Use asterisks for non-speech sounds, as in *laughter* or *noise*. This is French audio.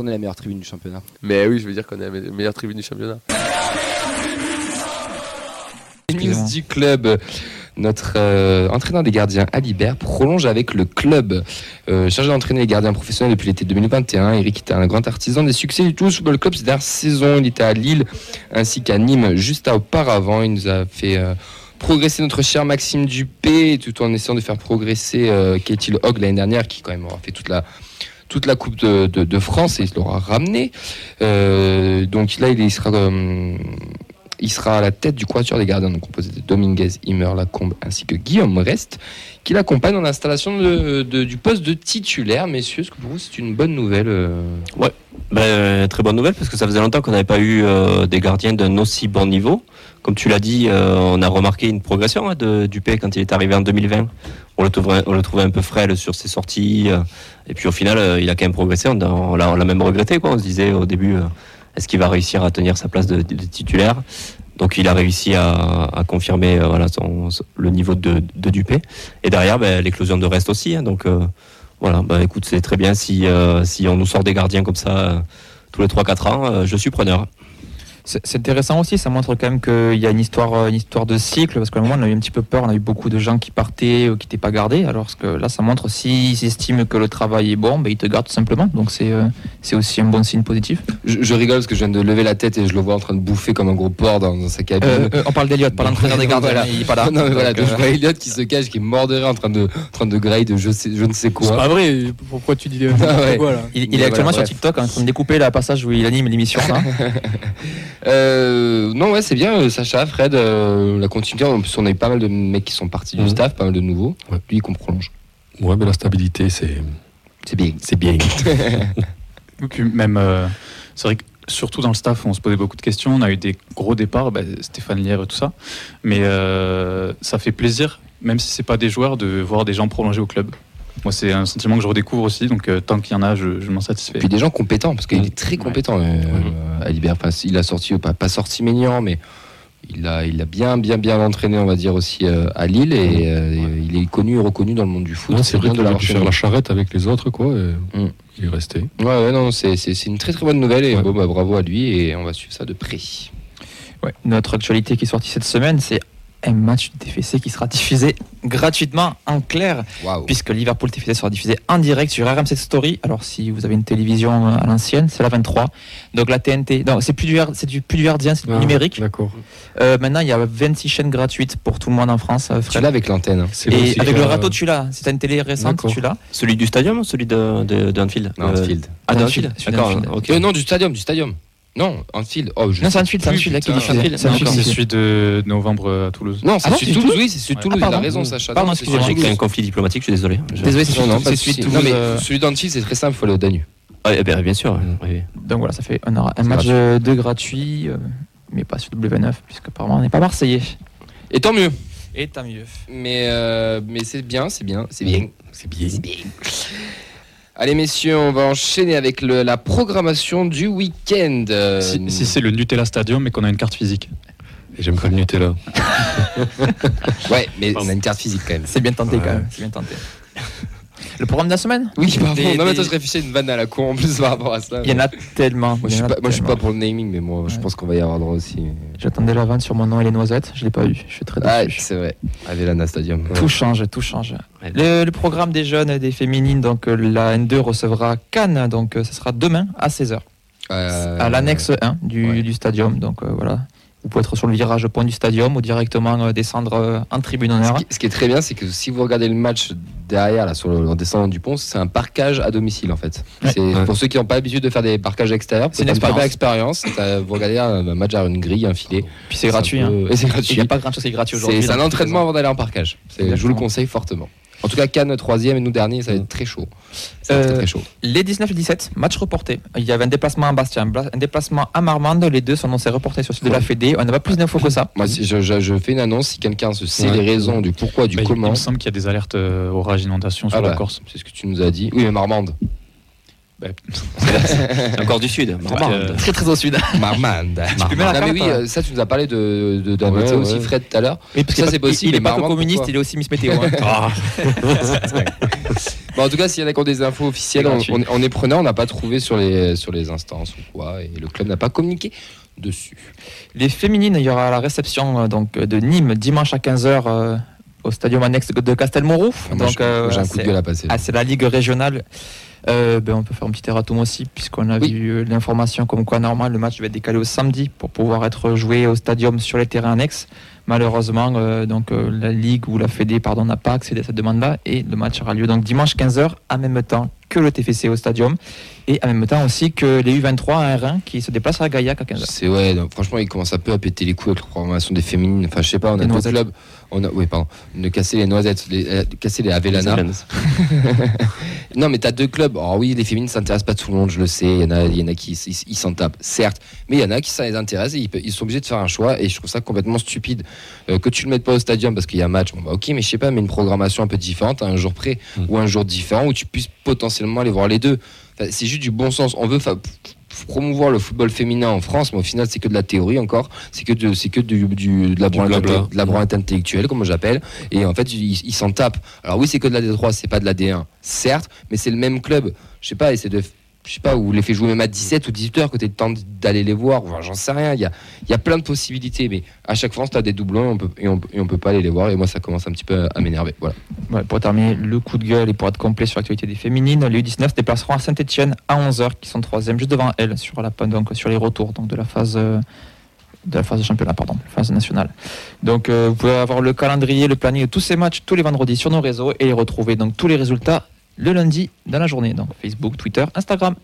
qu'on est la meilleure tribune du championnat. Mais oui, je veux dire qu'on est la meilleure tribune du championnat. News du club. Notre euh, entraîneur des gardiens, Alibert, prolonge avec le club. Euh, chargé d'entraîner les gardiens professionnels depuis l'été 2021, Eric était un grand artisan des succès du Toulouse Football Club ces dernières saisons. Il était à Lille ainsi qu'à Nîmes juste auparavant. Il nous a fait euh, progresser notre cher Maxime Dupé tout en essayant de faire progresser euh, Katie Hogg l'année dernière qui quand même aura fait toute la toute la Coupe de, France et il l'aura ramené. Euh, donc là, il sera, euh, il sera à la tête du quatuor des gardiens, composé de Dominguez, Immer, Lacombe ainsi que Guillaume Rest, qui l'accompagne dans l'installation du poste de titulaire. Messieurs, est-ce que pour vous c'est une bonne nouvelle euh? Ben, très bonne nouvelle parce que ça faisait longtemps qu'on n'avait pas eu euh, des gardiens d'un aussi bon niveau. Comme tu l'as dit, euh, on a remarqué une progression hein, de Dupé quand il est arrivé en 2020. On le trouvait, on le trouvait un peu frêle sur ses sorties. euh, et puis au final, euh, il a quand même progressé. On, on l'a même regretté. Quoi. On se disait au début, euh, est-ce qu'il va réussir à tenir sa place de, de titulaire? Donc il a réussi à, à confirmer euh, voilà, son, le niveau de, de Dupé. Et derrière, ben, l'éclosion de reste aussi. hein. donc euh, voilà, bah, écoute, c'est très bien si, euh, si on nous sort des gardiens comme ça euh, tous les 3-4 ans, euh, je suis preneur. C'est c'est intéressant aussi, ça montre quand même qu'il y a une histoire, une histoire de cycle, parce qu'à un moment on a eu un petit peu peur, on a eu beaucoup de gens qui partaient ou qui n'étaient pas gardés, alors que là ça montre s'ils estiment que le travail est bon, ben, ils te gardent tout simplement, donc c'est euh, c'est aussi un bon signe positif. je, je rigole parce que je viens de lever la tête et je le vois en train de bouffer comme un gros porc dans, dans sa cabine. Euh, euh, on parle d'Eliott, pas l'entraîneur des gardiens, Voilà. il n'est pas là. *laughs* non mais voilà, Donc, donc je vois Elliot qui se cache, qui est mort de rire en train de, en train de griller de je, sais, je ne sais C'est quoi. pas vrai. Pourquoi tu dis Ah ouais. quoi là il, est actuellement voilà, sur TikTok en train de découper la passage où il anime l'émission. *laughs* Euh, non, ouais, c'est bien, euh, Sacha, Fred, euh, la continuité. En plus, on a eu pas mal de mecs qui sont partis du Mhm. staff, pas mal de nouveaux. Ouais. Lui, qu'on prolonge. Ouais, mais la stabilité, c'est C'est bien. c'est bien. *laughs* Même, euh, c'est vrai que surtout dans le staff, on se posait beaucoup de questions. On a eu des gros départs, bah, Stéphane Lière et tout ça. Mais euh, ça fait plaisir, même si c'est pas des joueurs, de voir des gens prolonger au club. Moi, c'est un sentiment que je redécouvre aussi. Donc, euh, tant qu'il y en a, je, je m'en satisfais. Puis des gens compétents, parce qu'il Mhm. est très compétent, euh, euh, Alibert. Enfin, il a sorti, pas, pas sorti Ménian, mais il a, il a bien, bien, bien entraîné, on va dire, aussi euh, à Lille. Et euh, et il est connu et reconnu dans le monde du foot. C'est vrai qu'il de a faire la charrette avec les autres, quoi. et Mm. Il est resté. Ouais, ouais, non, c'est c'est- c'est une très, très bonne nouvelle. Et Ouais. bon, bah, bravo à lui. Et on va suivre ça de près. Ouais, Notre actualité qui est sortie cette semaine, c'est un match du TFC qui sera diffusé gratuitement en clair. Waouh. puisque Liverpool TFC sera diffusé en direct sur RMC Story. Alors si vous avez une télévision à l'ancienne, c'est la 23. Donc la TNT, non, c'est plus du c'est du plus du c'est du Ah, numérique. D'accord. Euh, maintenant, il y a 26 chaînes gratuites pour tout le monde en France. euh, Tu l'as avec l'antenne. hein. C'est Et aussi avec le râteau, tu l'as. T'as une télé récente, D'accord. tu l'as. Celui du stadium ou celui de, de, de Anfield Non, Euh, Anfield. Ah, D'accord, d'Anfield. ok. Euh, non, du stadium, du stadium. Non, Anfield. Oh, je Non, c'est Anfield, c'est Anfield là qui. Anfield, C'est celui de novembre à Toulouse. Non, c'est Ah celui de Toulouse, oui, c'est celui de Ah, il a raison, Sacha. Pardon, excusez-moi. J'ai créé un conflit diplomatique, je suis désolé. Désolé, c'est celui de. Toulouse. Non, mais euh, celui d'Anfield, c'est très simple, il faut aller au Danube. Ah, eh ben, bien sûr. Oui. Donc voilà, ça fait un match gratuit. de gratuit, euh, mais pas sur W9, puisque apparemment on n'est pas marseillais. Et tant mieux. Et tant mieux. Mais, euh, mais c'est bien, c'est bien, c'est bien. C'est bien. C'est bien. Allez messieurs, on va enchaîner avec le- la programmation du week-end. Si, si c'est le Nutella Stadium et qu'on a une carte physique. Et J'aime pas le Nutella. *laughs* Ouais, mais on a une carte physique quand même. C'est bien tenté Ouais. quand même. C'est bien tenté. Le programme de la semaine Oui, pardon. Des- non, mais attends, je réfléchis à une vanne à la con en plus par rapport à ça. Il y en a tellement. Moi, je suis pas, moi, je suis pas pour le naming, mais moi, je pense qu'on va y avoir droit aussi. J'attendais la vanne sur mon nom et les noisettes, je l'ai pas eu. Je suis très Ah, déçu. c'est vrai. À Vélana Stadium. Tout change, tout change. Ouais. Le, le programme des jeunes et des féminines, donc euh, la N2 recevra Cannes, donc euh, ce sera demain à 16h, Euh, à l'annexe 1 du, ouais. du stadium. Donc euh, voilà, vous pouvez être sur le virage point du stadium ou directement euh, descendre euh, en tribune Ce honneur. qui, ce qui est très bien, c'est que si vous regardez le match derrière, là, sur le, en descendant du pont, c'est un parquage à domicile en fait. Ouais. C'est Ouais. pour ceux qui n'ont pas l'habitude de faire des parquages extérieurs, C'est une expérience. T'as- Vous regardez un, un match à une grille, un filet. Puis c'est gratuit. hein. *laughs* Et c'est Il gratuit. n'y a pas grand chose qui est gratuit aujourd'hui. C'est c'est un entraînement avant d'aller en parquage. C'est- Je vous le conseille fortement. En tout cas, Cannes troisième et nous dernier, ça va être très chaud. Ça va être Euh, très, très chaud. Les 19 et 17, match reporté. Il y avait un déplacement à Bastia, un déplacement à Marmande. Les deux sont annoncés reportés sur le site de la Fédé. On n'a pas plus d'infos que ça. Moi, si je, je- je fais une annonce. Si quelqu'un se sait Ouais. les raisons du pourquoi, du Bah, il- comment, Il me semble qu'il y a des alertes euh, orage inondation sur Ah la bah, Corse. c'est ce que tu nous as dit. Oui, mais Marmande. C'est encore du sud. *laughs* Marmande. euh, Très très au sud. *laughs* Marmande. Ah, mais oui, euh, ça tu nous as parlé de, de, d'un météo aussi. Fred tout à l'heure. Ça, c'est possible, Il est pas communiste, il est aussi Miss Météo. hein. Ah. Bon, en tout cas, s'il y en a qui ont des infos officielles, on, gratuit. on, on est preneur. On n'a pas trouvé sur les, sur les instances ou quoi, et le club n'a pas communiqué dessus. Les féminines, il y aura la réception euh, donc, de Nîmes dimanche à 15h au stadium annexe de Castelmourou. Ah, Donc, c'est- à la Ligue régionale. Euh, ben, on peut faire un petit erratum aussi, puisqu'on a Oui. vu euh, l'information comme quoi, normal, le match va être décalé au samedi pour pouvoir être joué au stadium sur les terrains annexes. Malheureusement, euh, donc, euh, la Ligue ou la Fédé pardon, n'a pas accédé à cette demande-là et le match aura lieu donc dimanche 15h en même temps que le TFC au stadium et en même temps aussi que les U23 à R1 qui se déplacent à Gaillac à 15h. C'est ouais, donc, franchement, il commence un peu à péter les couilles avec la programmation des féminines. Enfin, je sais pas, on a deux clubs. On a, oui, pardon, de casser les noisettes, les, euh, casser les Avellana. *laughs* Non, mais t'as deux clubs. Alors oui, les féminines s'intéressent pas tout le monde, je le sais. Il y en a, il y en a qui ils- s'en tapent, certes. Mais il y en a qui ça les intéresse et ils, sont obligés de faire un choix. Et je trouve ça complètement stupide Euh, que tu le mettes pas au stadium parce qu'il y a un match. Bon, bah, ok, mais je sais pas, mais une programmation un peu différente, un jour près Mm. ou un jour différent où tu puisses potentiellement aller voir les deux. Enfin, c'est juste du bon sens. On veut promouvoir le football féminin en France, mais au final, c'est que de la théorie encore. C'est que de, c'est que du, du- de la branlette intellectuelle, comme j'appelle. Et en fait, ils ils s'en tapent. Alors oui, c'est que de la D3, c'est pas de la D1, certes, mais c'est le même club. Je sais pas, et c'est de. Je sais pas, ou les fait jouer même à 17 ou 18 heures que tu le temps d'aller les voir. Enfin, J'en sais rien. Il y a, y a plein de possibilités, mais à chaque fois, tu as des doublons et on, peut, et, on, on peut pas aller les voir. Et moi, ça commence un petit peu à m'énerver. Voilà. Pour terminer, le coup de gueule et pour être complet sur l'actualité des féminines, les U19 se déplaceront à Saint-Etienne à 11h, qui sont troisième, juste devant elles, sur, la, donc, sur les retours donc, de la phase. de la phase de championnat, pardon, phase nationale. Donc euh, vous pouvez avoir le calendrier, le planning de tous ces matchs tous les vendredis sur nos réseaux et les retrouver donc tous les résultats le lundi dans la journée. Donc Facebook, Twitter, Instagram